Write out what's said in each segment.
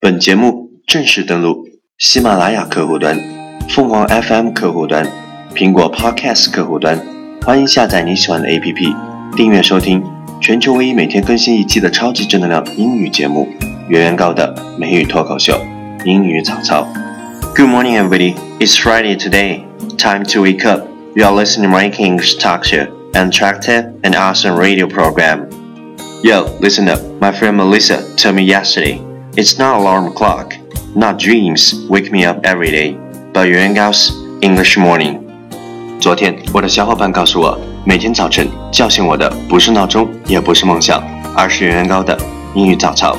本节目正式登录喜马拉雅客户端、凤凰 FM 客户端、苹果 Podcast 客户端，欢迎下载你喜欢的 APP，订阅收听全球唯一每天更新一期的超级正能量英语节目——圆圆高的美语脱口秀英语早操。Good morning, everybody. It's Friday today. Time to wake up. You are listening to Ranking English Talk Show, an attractive and awesome radio program. Yo, listen up. My friend Melissa told me yesterday. It's not alarm clock, not dreams wake me up every day, but Yuan Gao's English morning. 昨天我的小伙伴告诉我，每天早晨叫醒我的不是闹钟，也不是梦想，而是圆圆高的英语早操。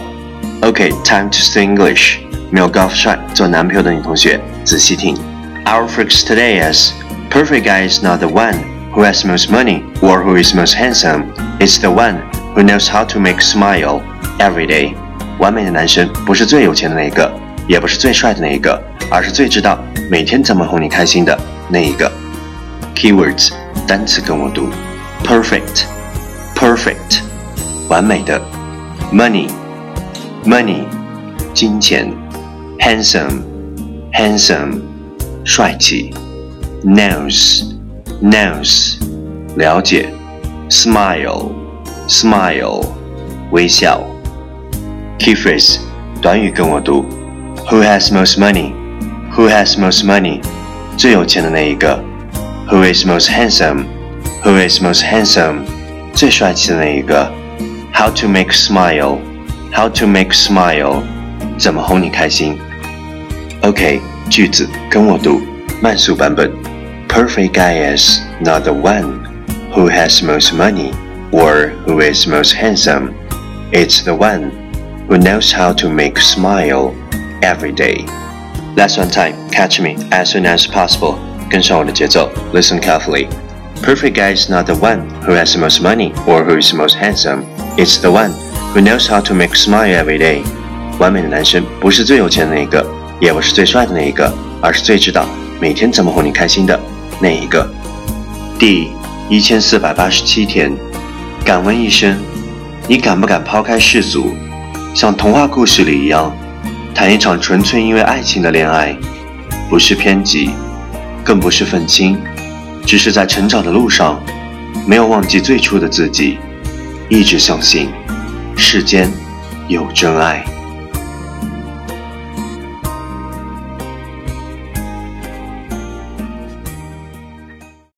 Okay, time to study English. 没有高富帅做男朋友的女同学，仔细听。Our focus today is perfect guy is not the one who has most money or who is most handsome. It's the one who knows how to make smile every day. 完美的男生不是最有钱的那一个，也不是最帅的那一个，而是最知道每天怎么哄你开心的那一个。Keywords 单词跟我读：perfect，perfect，完美的；money，money，金钱；handsome，handsome，帅气；nose，nose，了解；smile，smile，微笑。Key phrase 短语跟我读：Who has most money? Who has most money? 最有钱的那一个。Who is most handsome? Who is most handsome? 最帅气的那一个。How to make smile? How to make smile? 怎么哄你开心？OK，句子跟我读，慢速版本。Perfect guy is not the one who has most money or who is most handsome. It's the one who knows how to make smile every day. Last one time, catch me as soon as possible. 跟上我的节奏，listen carefully. Perfect guy is not the one who has the most money or who is most handsome. It's the one who knows how to make smile every day. 完美的男生不是最有钱的那一个，也不是最帅的那一个，而是最知道每天怎么哄你开心的那一个。第一千四百八十七天，敢问一声，你敢不敢抛开世俗？ 像童话故事里一样，谈一场纯粹因为爱情的恋爱，不是偏激，更不是愤青，只是在成长的路上，没有忘记最初的自己，一直相信世间有真爱。